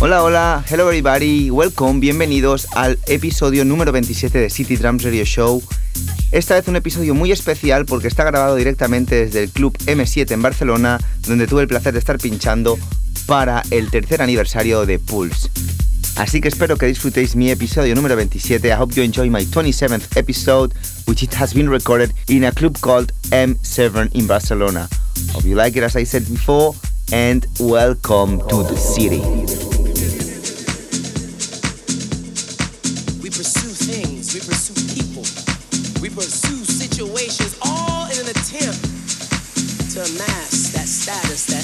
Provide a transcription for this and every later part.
Hola, hola, hello everybody, welcome, bienvenidos al episodio número 27 de City Drums Radio Show. Esta vez un episodio muy especial porque está grabado directamente desde el Club M7 en Barcelona, donde tuve el placer de estar pinchando para el tercer aniversario de Pulse. Así que espero que disfrutéis mi episodio número 27. I hope you enjoy my 27th episode, which it has been recorded in a club called M7 in Barcelona. Hope you like it as I said before, and welcome to the city. to amass that status, that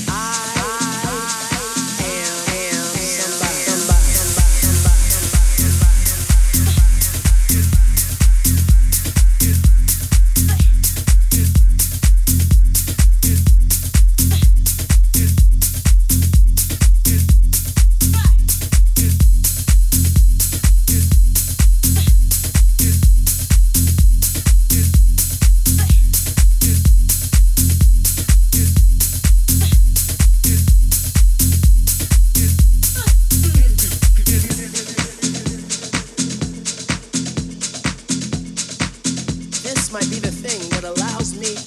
Afro,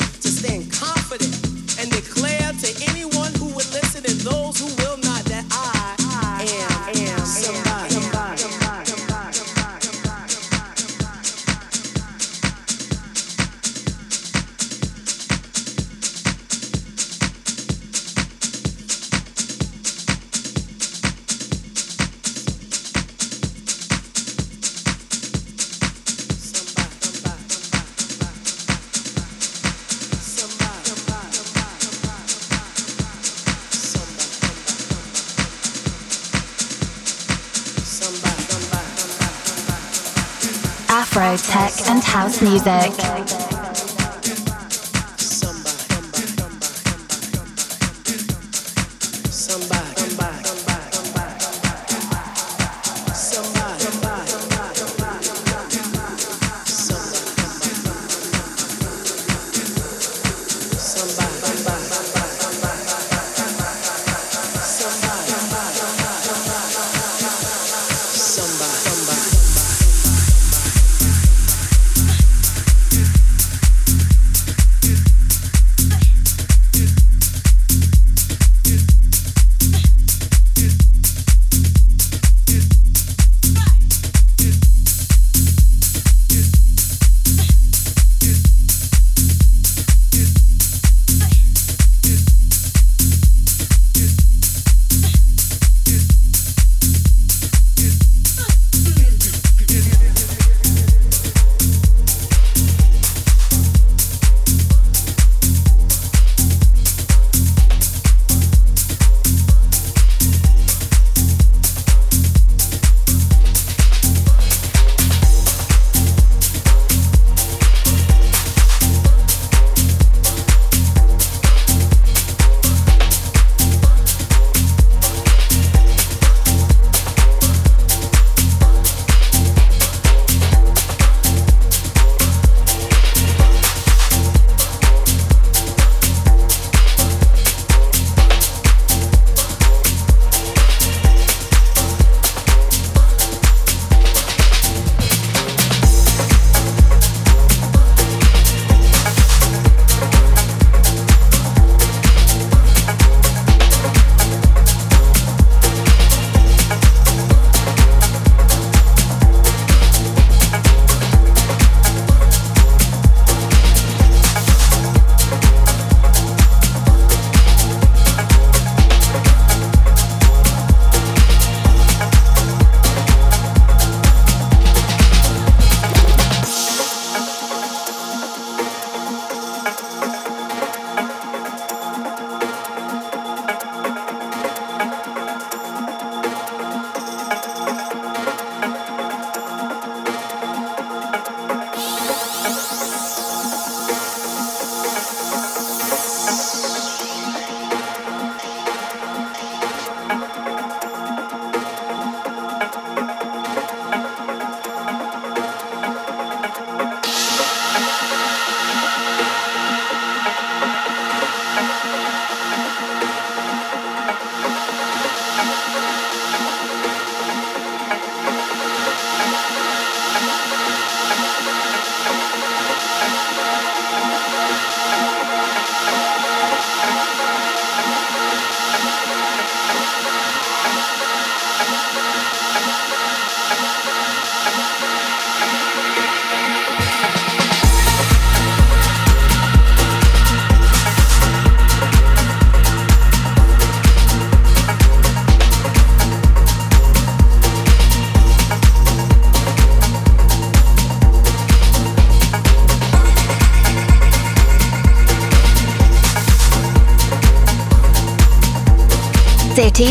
music.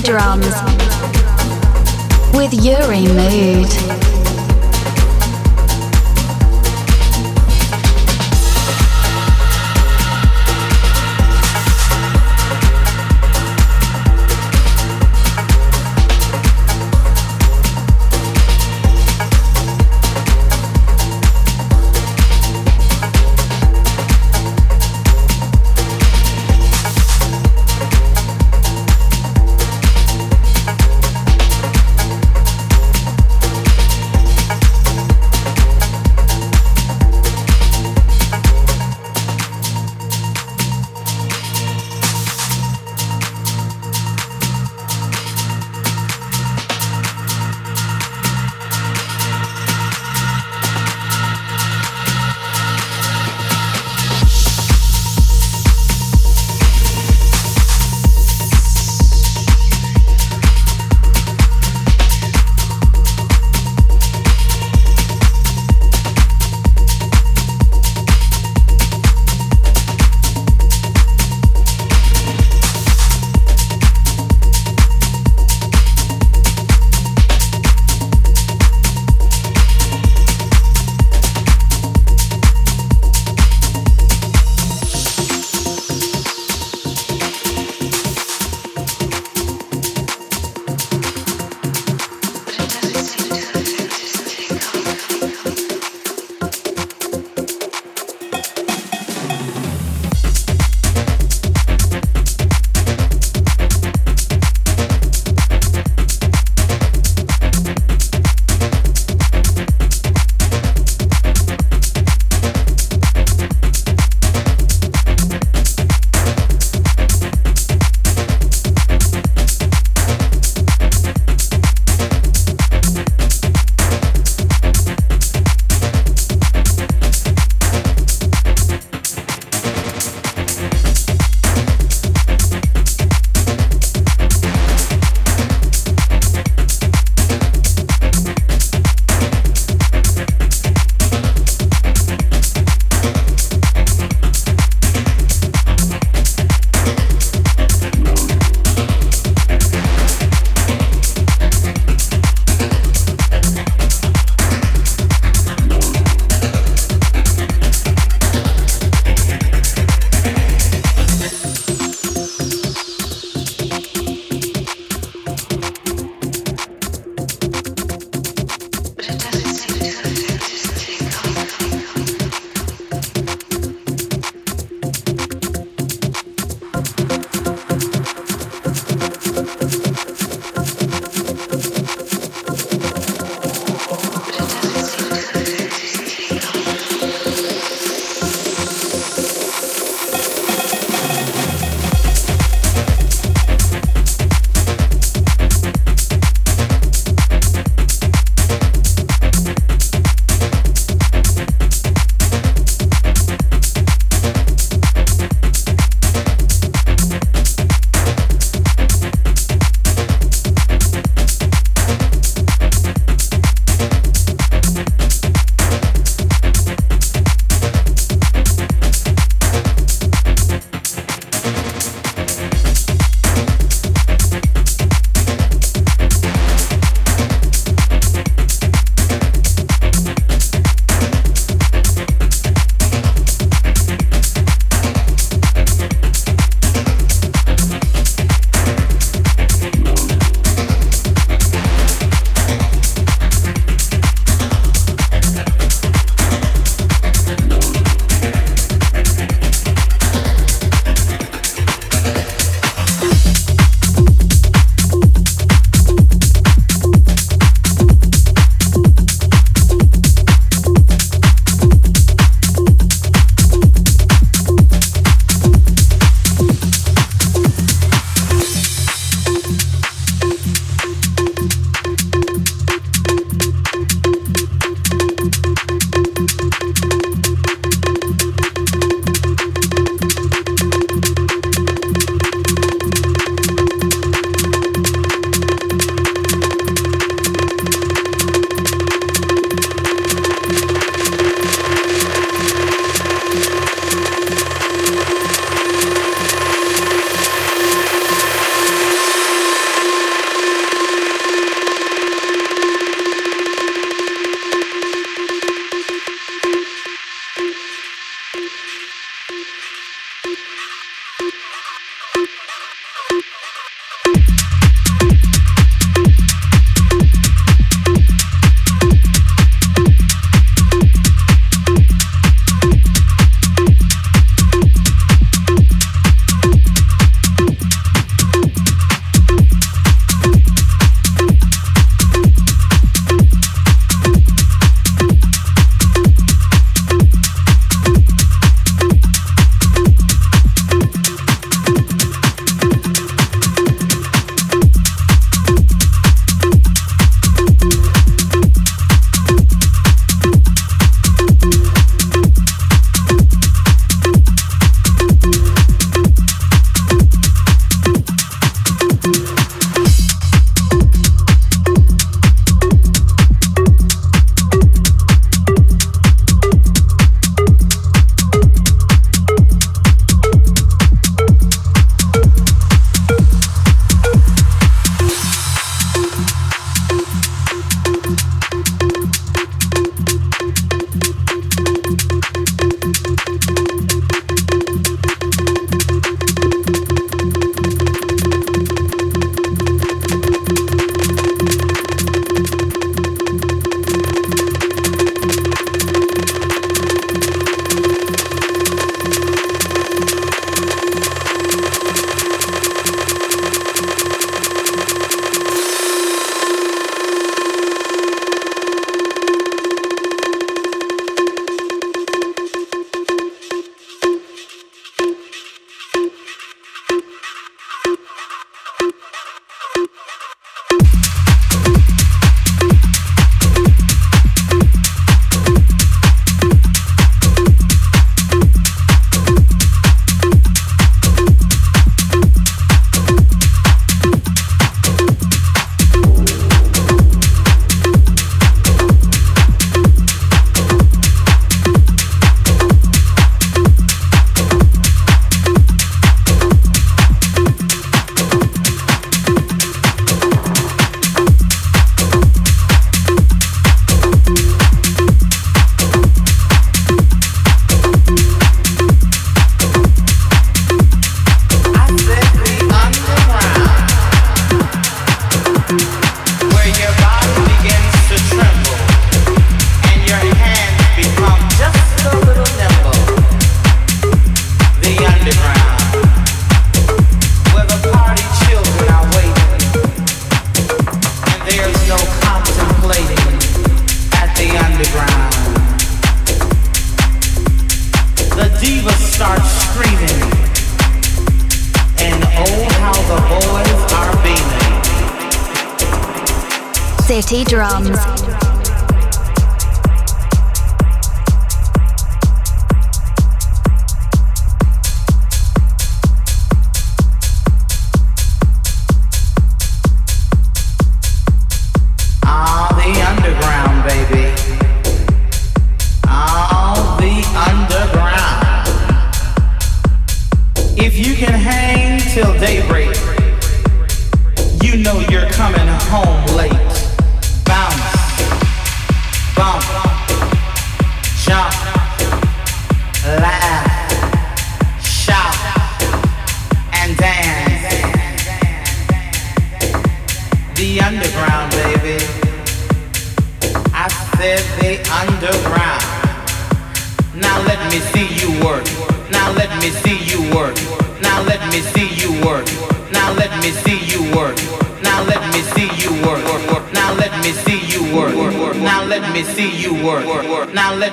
Drums with Uri Mood.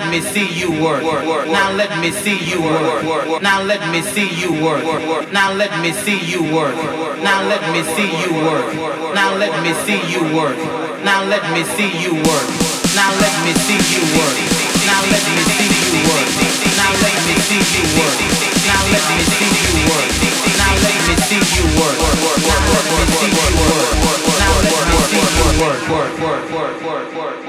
Me see you work. Now let me see you work. Now let me see you work. Now let me see you work. Now let me see you work. Now let me see you work. Now let me see you work. Now let me see you work. Now let me see you work. Now let me see you work. Now let me see you work. Now let me see you work. Work, work, work, work, work.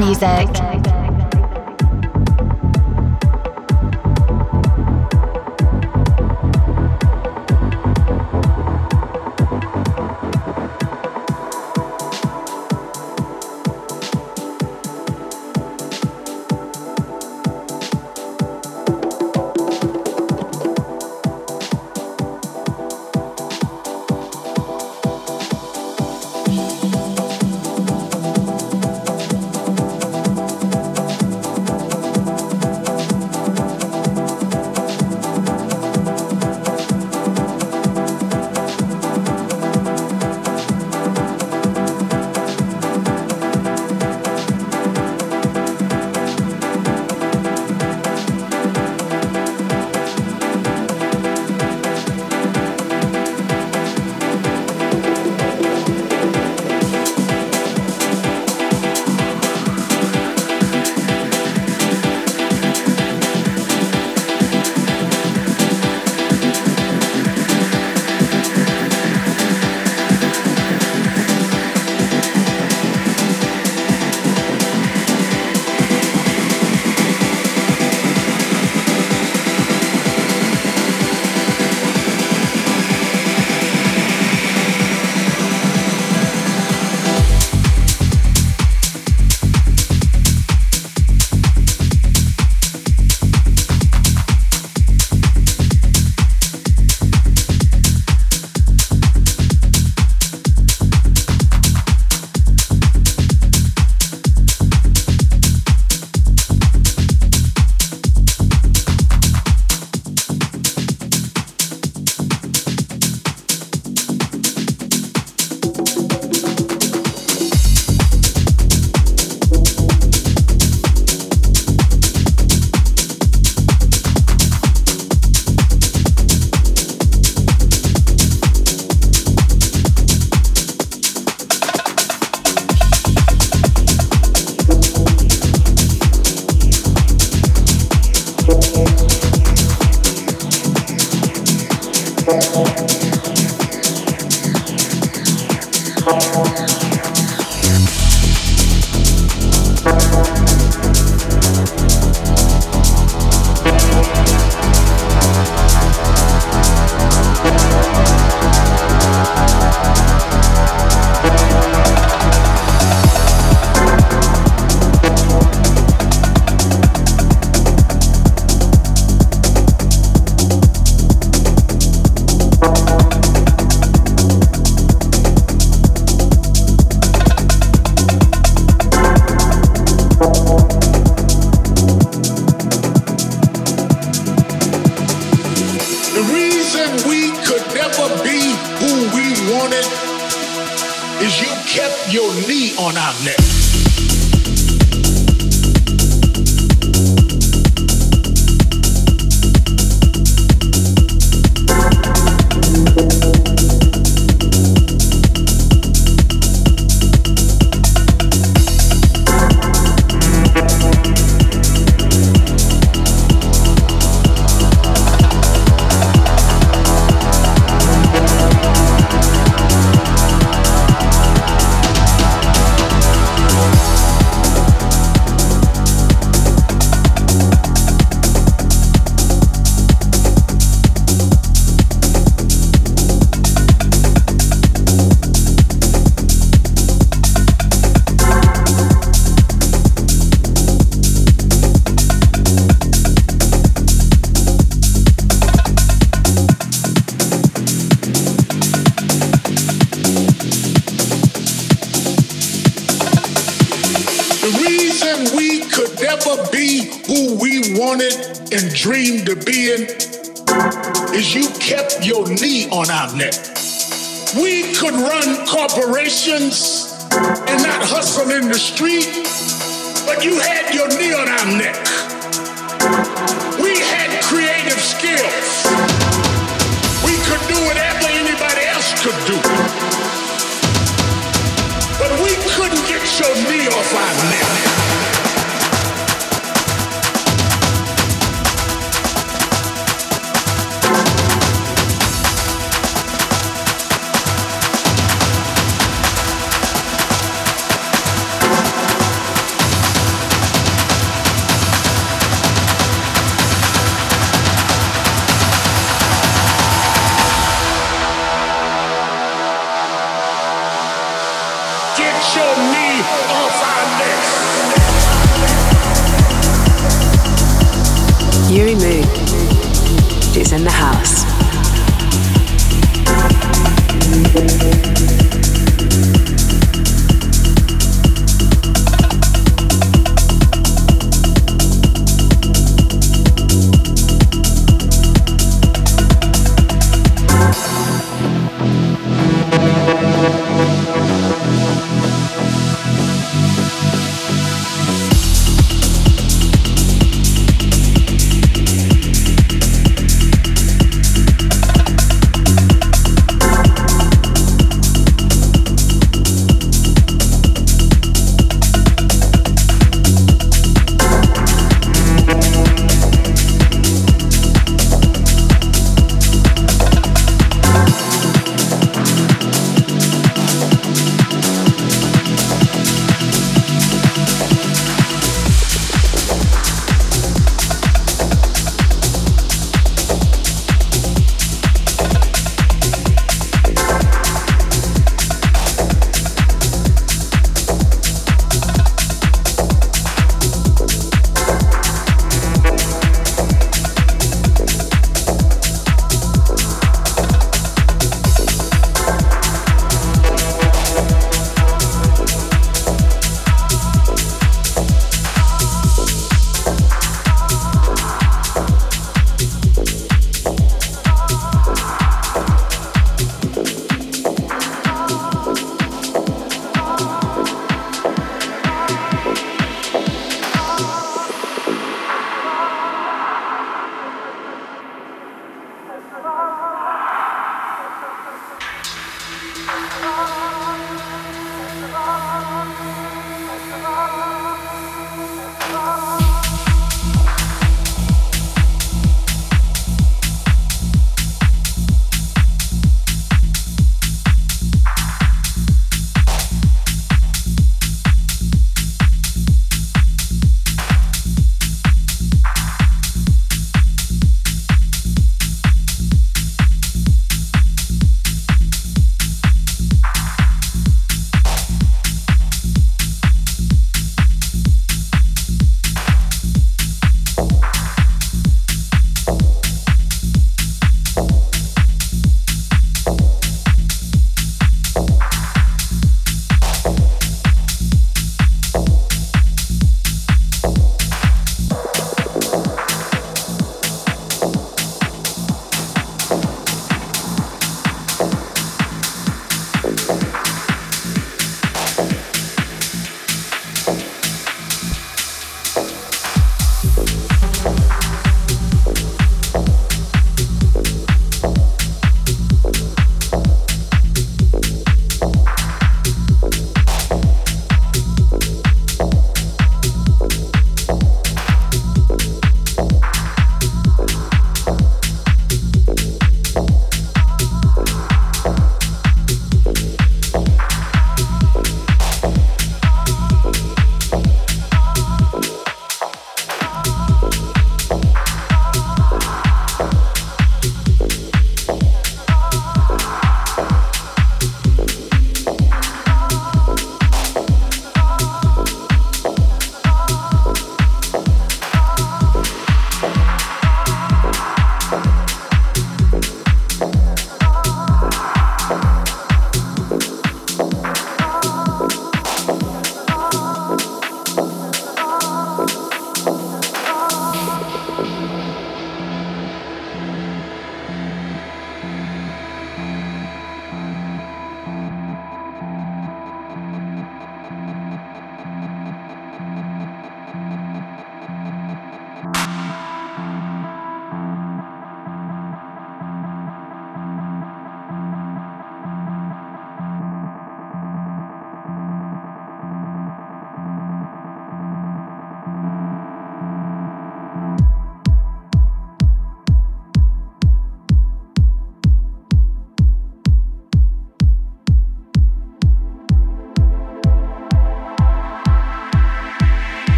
Music.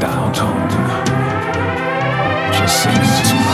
downtown. Just singing to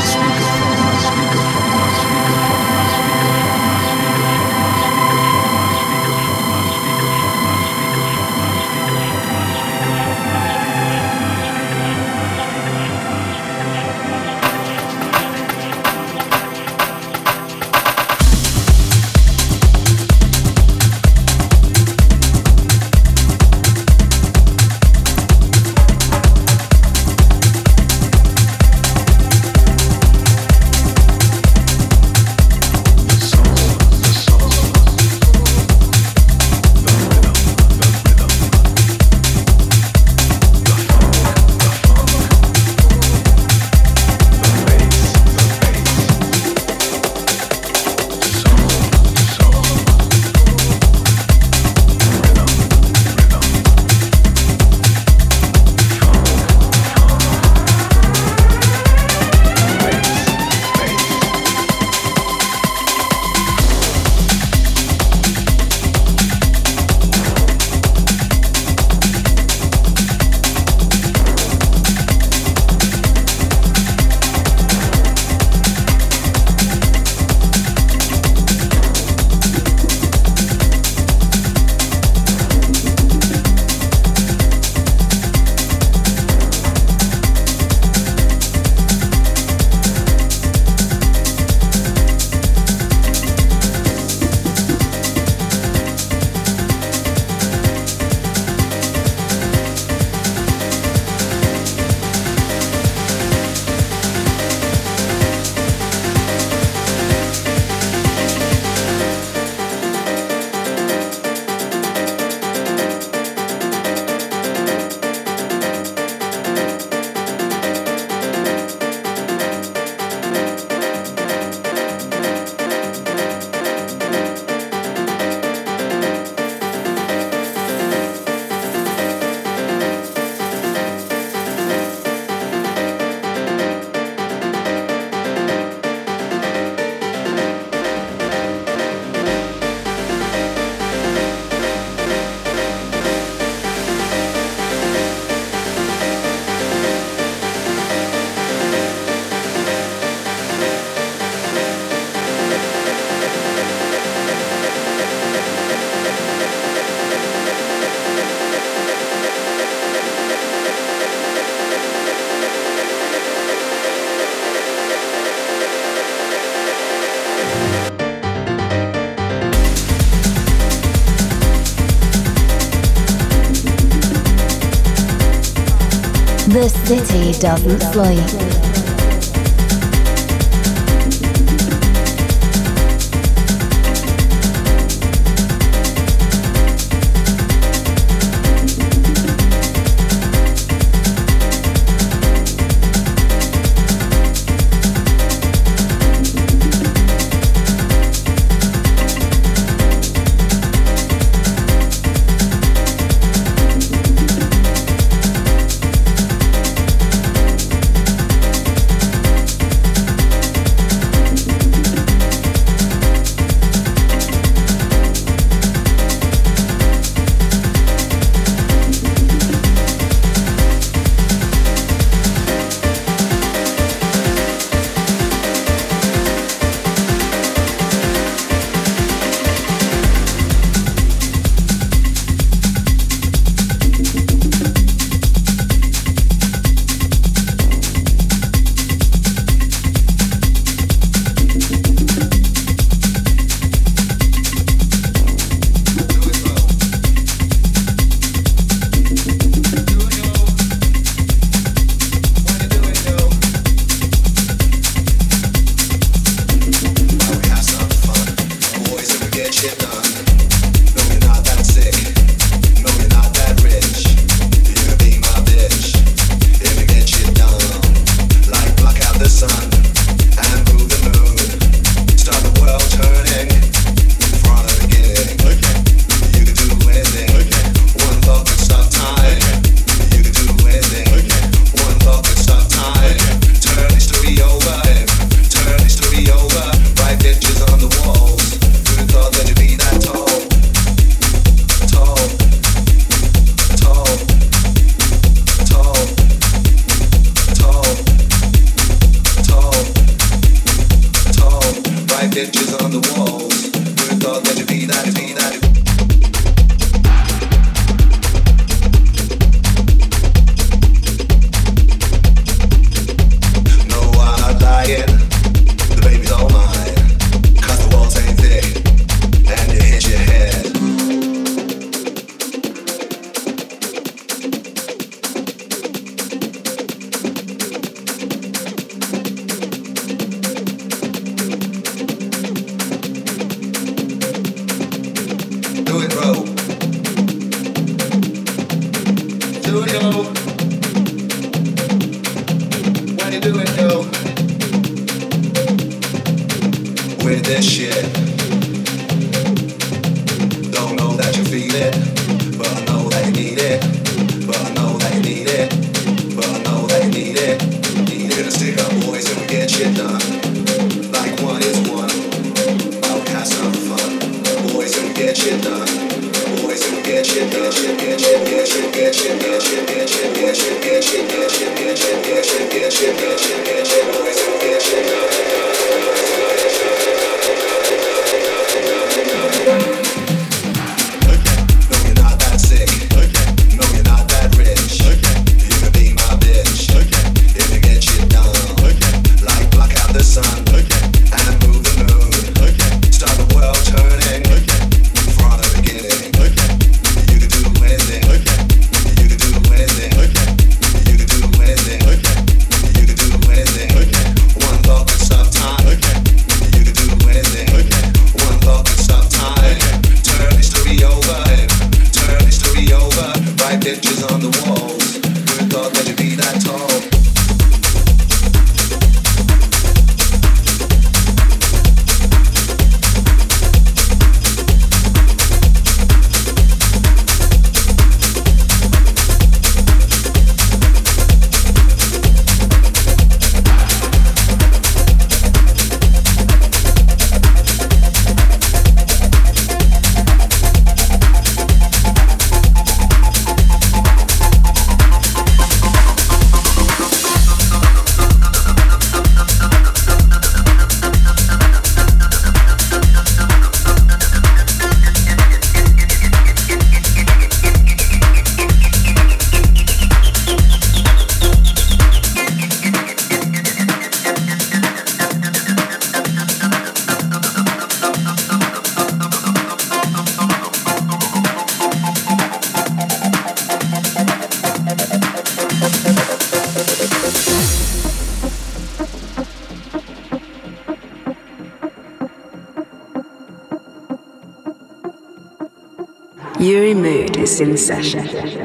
doesn't sleep. City doesn't sleep. In session.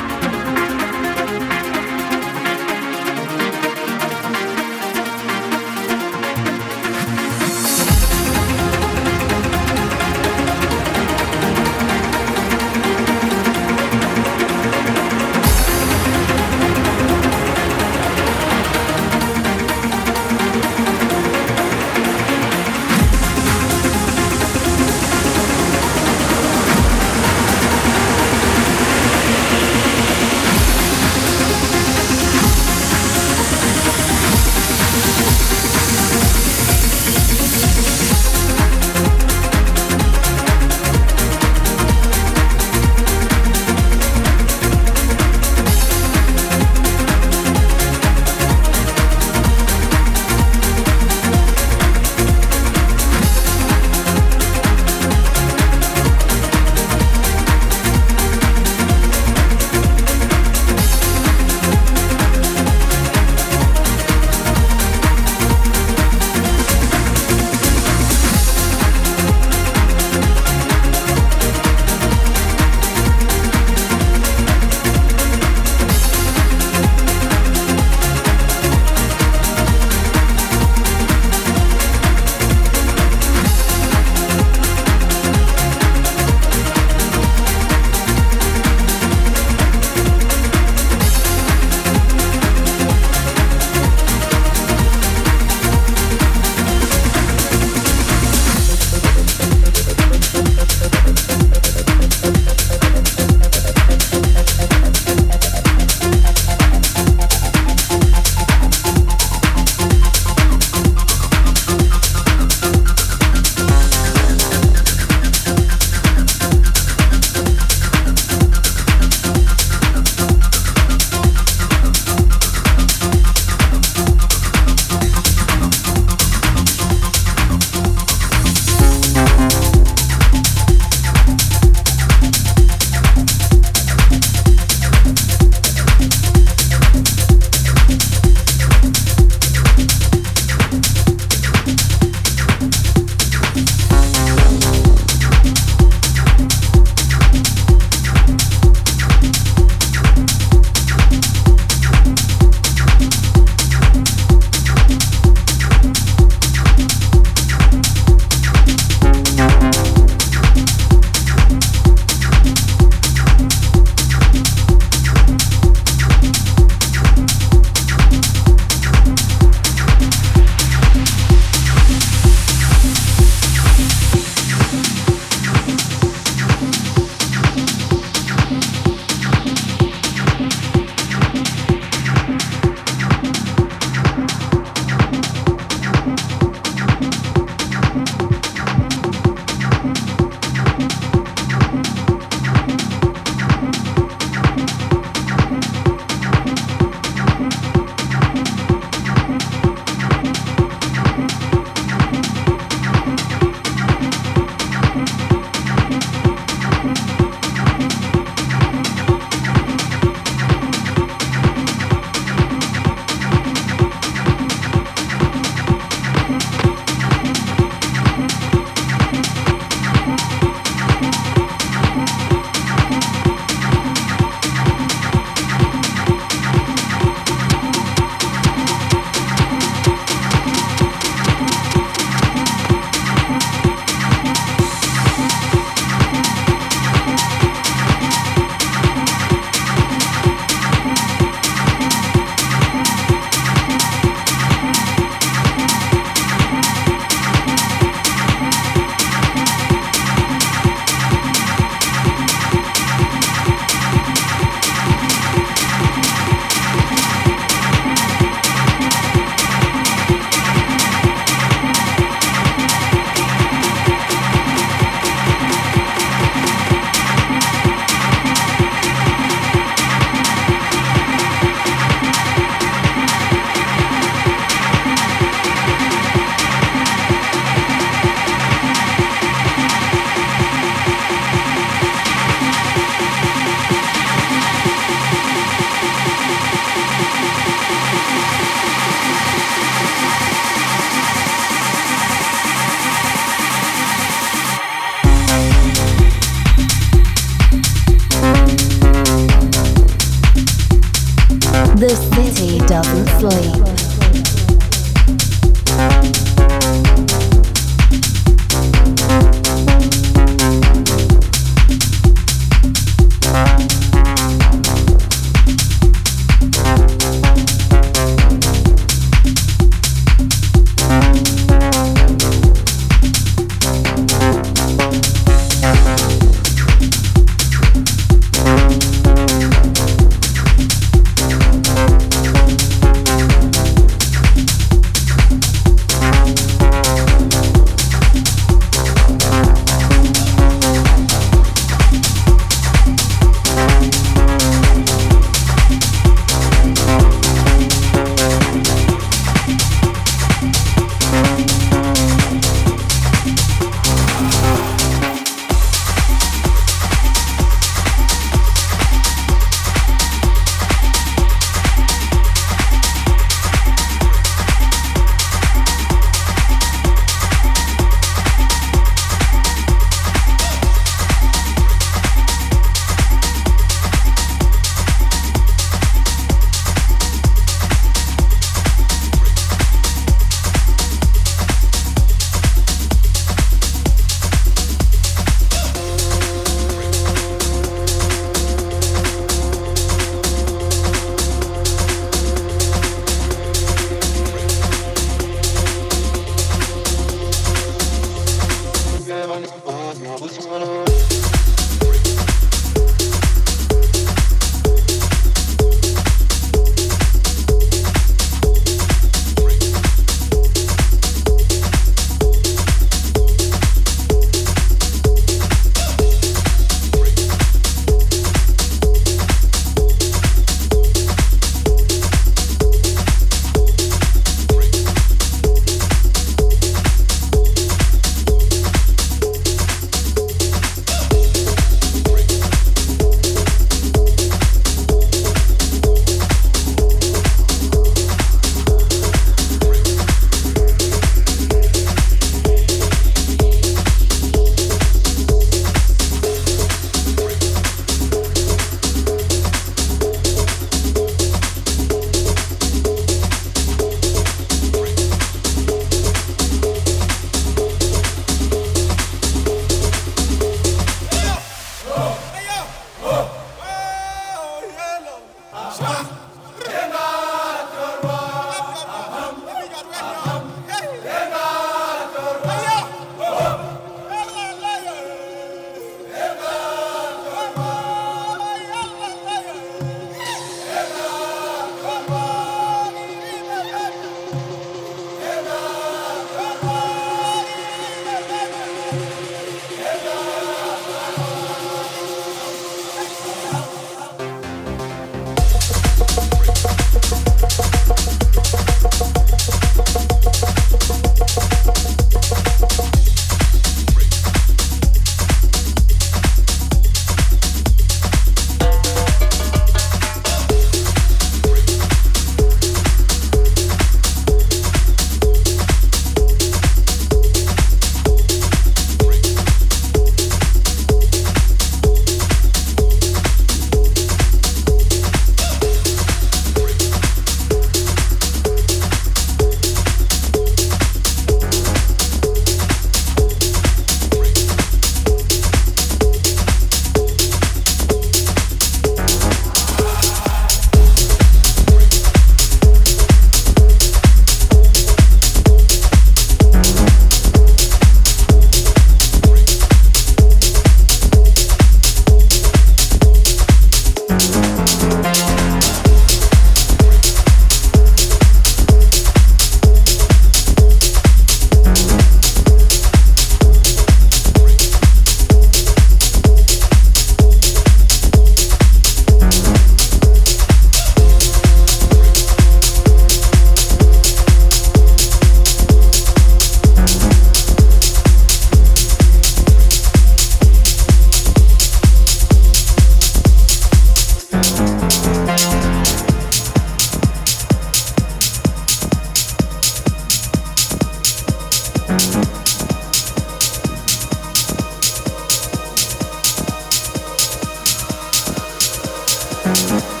Thank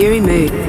Uri Mood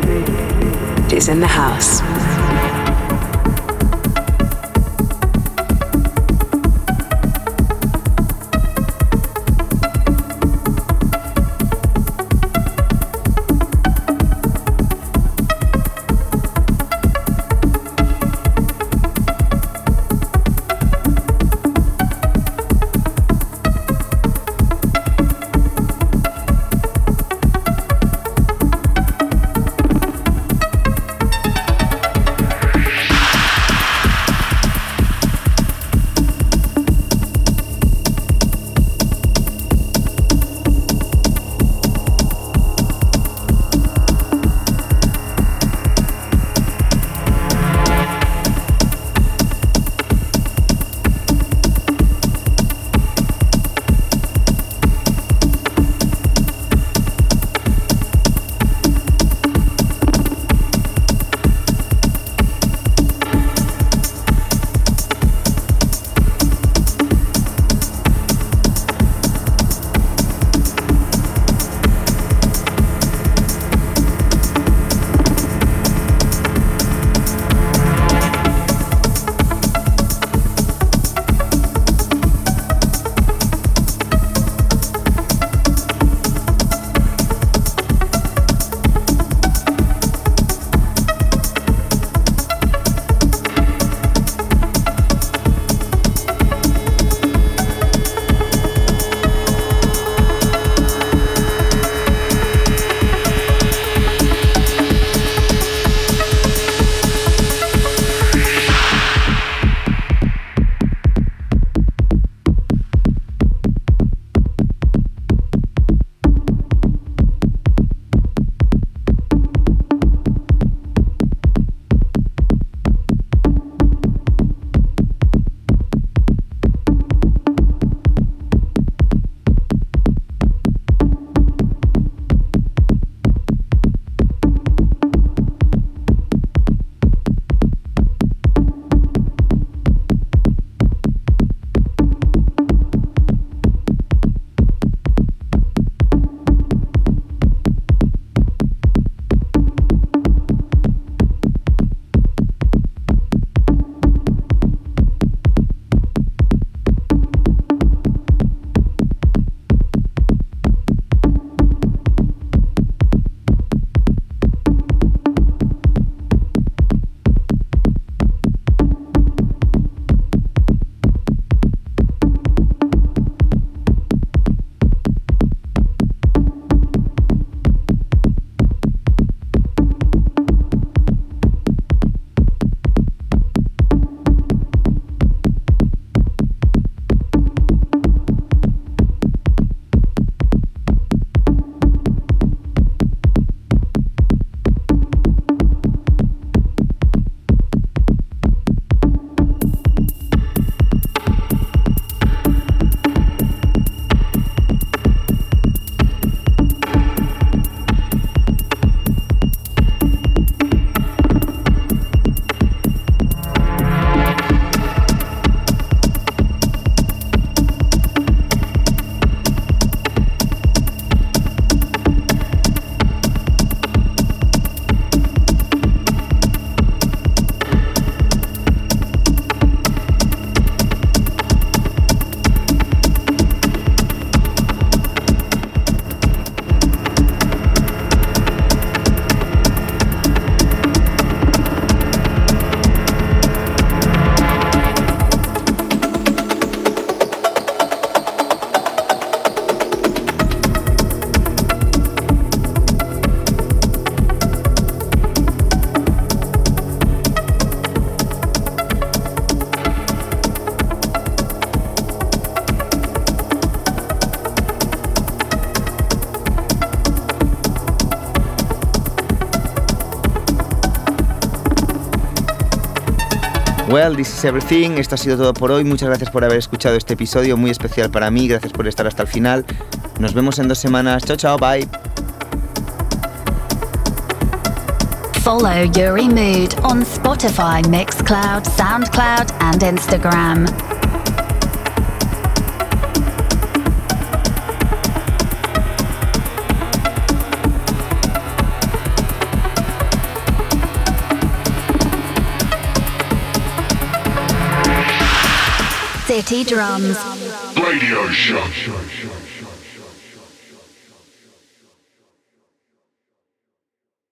This is everything. Esto ha sido todo por hoy. Muchas gracias por haber escuchado este episodio muy especial para mí. Gracias por estar hasta el final. Nos vemos en dos semanas. Chao, chao, bye. Follow Yuri Mood on Spotify, Mixcloud, SoundCloud, and Instagram. Drums. Radio Show.